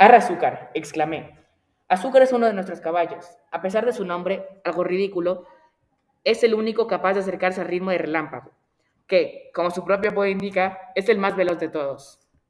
Arre Azúcar, exclamé. Azúcar es uno de nuestros caballos. A pesar de su nombre, algo ridículo, es el único capaz de acercarse al ritmo de relámpago, que, como su propio apodo indica, es el más veloz de todos.